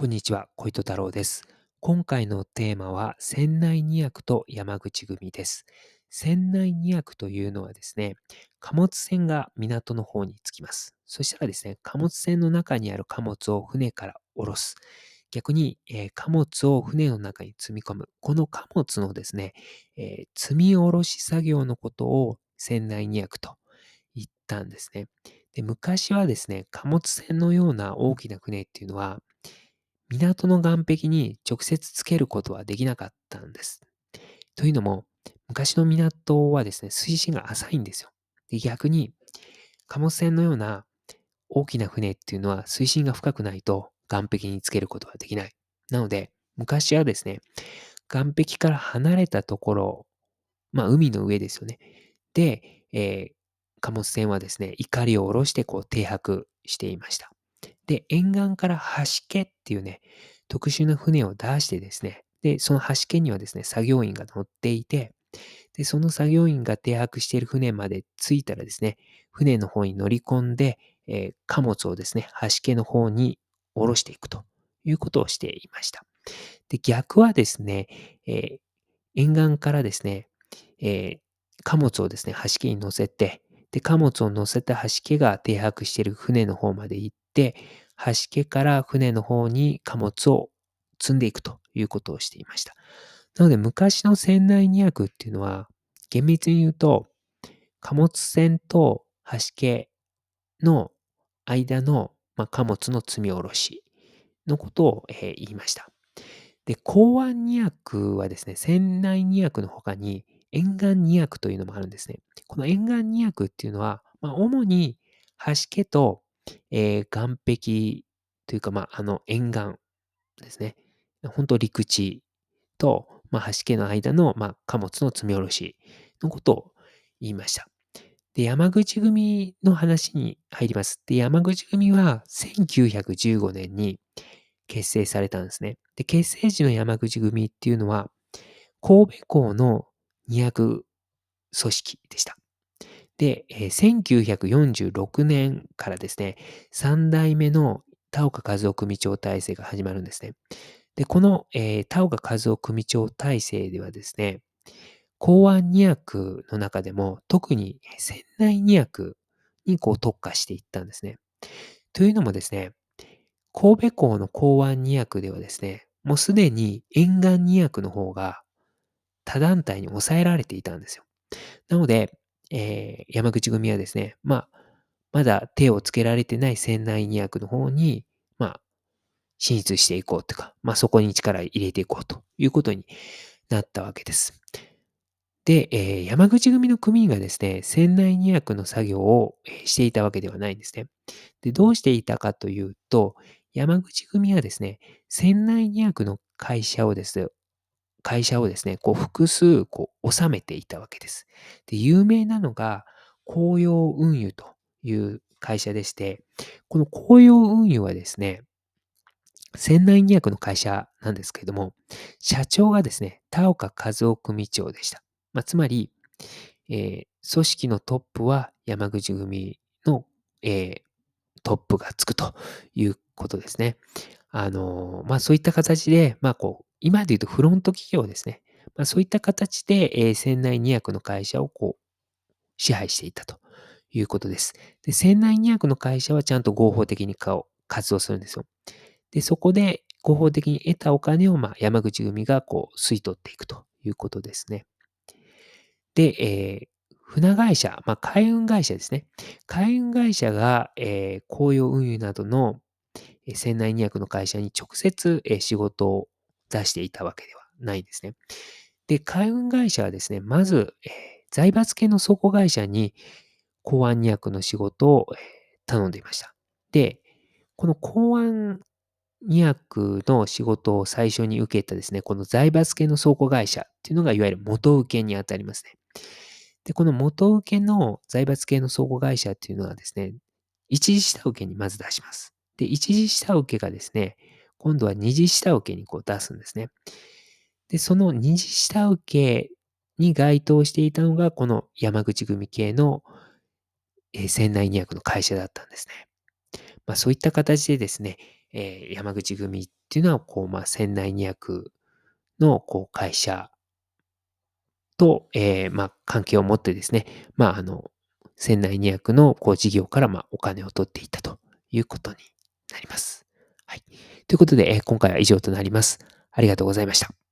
こんにちは、小糸太郎です。今回のテーマは、船内二役と山口組です。船内二役というのはですね、貨物船が港の方に着きます。そしたらですね、貨物船の中にある貨物を船から下ろす。逆に、えー貨物を船の中に積み込む。この貨物のですね、えー積み下ろし作業のことを船内二役と言ったんですね。で昔はですね、貨物船のような大きな船っていうのは、港の岸壁に直接つけることはできなかったんです。というのも、昔の港はですね、水深が浅いんですよ。で逆に、貨物船のような大きな船っていうのは水深が深くないと岸壁につけることができない。なので、昔はですね、岸壁から離れたところ、まあ海の上ですよね。で、えー貨物船はですね、怒りを下ろしてこう停泊していました。で、沿岸から橋家っていうね、特殊な船を出してですね、で、その橋家にはですね、作業員が乗っていて、で、その作業員が停泊している船まで着いたらですね、船の方に乗り込んで、えー貨物をですね、橋家の方に下ろしていくということをしていました。で、逆はですね、えー沿岸からですね、えー貨物をですね、橋家に乗せて、で、貨物を乗せた橋家が停泊している船の方まで行って、橋家から船の方に貨物を積んでいくということをしていました。なので、昔の船内二役っていうのは、厳密に言うと、貨物船と橋家の間の、まあ、貨物の積み下ろしのことを、えー言いました。で、港湾二役はですね、船内二役の他に沿岸二役というのもあるんですね。この沿岸二役っていうのは、まあ、主に橋家と、えー岸壁というか、まあ、あの沿岸ですね。本当陸地と、まあ、橋家の間の、まあ、貨物の積み下ろしのことを言いました。で、山口組の話に入ります。で、山口組は1915年に結成されたんですね。で、結成時の山口組っていうのは、神戸港の二役組織でした。で、えー1946年からですね、3代目の田岡和夫組長体制が始まるんですね。で、この、えー田岡和夫組長体制ではですね、港湾二役の中でも特に船内二役にこう特化していったんですね。というのもですね、神戸港の港湾二役ではですね、もうすでに沿岸二役の方が他団体に抑えられていたんですよ。なので、えー山口組はですね、まあ、まだ手をつけられてない船内二役の方に、まあ、進出していこうというか、まあ、そこに力入れていこうということになったわけです。で、えー山口組の組員がですね、船内二役の作業をしていたわけではないんですね。で、どうしていたかというと、山口組はですね、船内二役の会社をですね、会社をですね、こう複数こう収めていたわけです。で、有名なのが、紅葉運輸という会社でして、この紅葉運輸はですね、船内二役の会社なんですけれども、社長がですね、田岡和夫組長でした。まあ、つまり、えー組織のトップは山口組の、えートップがつくということですね。あのーまあそういった形で、まあこう、今で言うとフロント企業ですね。まあそういった形で、えー船内二役の会社をこう、支配していたということです。で、船内二役の会社はちゃんと合法的に活動するんですよ。で、そこで合法的に得たお金を、まあ、山口組がこう吸い取っていくということですね。で、えー船会社、まあ、海運会社ですね。海運会社が、えー紅葉運輸などの船内二役の会社に直接、えー仕事を出していたわけではないんですね。で、海運会社はですね、まず、えー財閥系の倉庫会社に港湾二役の仕事を、頼んでいました。で、この港湾二役の仕事を最初に受けたですね、この財閥系の倉庫会社っていうのがいわゆる元請けにあたりますね。で、この元請けの財閥系の倉庫会社っていうのはですね、一次下請けにまず出します。で、一次下請けがですね、今度は二次下請けにこう出すんですね。で、その二次下請けに該当していたのが、この山口組系の、えー船内二役の会社だったんですね。まあそういった形でですね、えー、山口組っていうのは、こう、まあ、船内2役の、こう、会社と、えー、まあ、関係を持ってですね、まあ、あの、船内2役の、こう、事業から、まあ、お金を取っていったということになります。はい。ということで、今回は以上となります。ありがとうございました。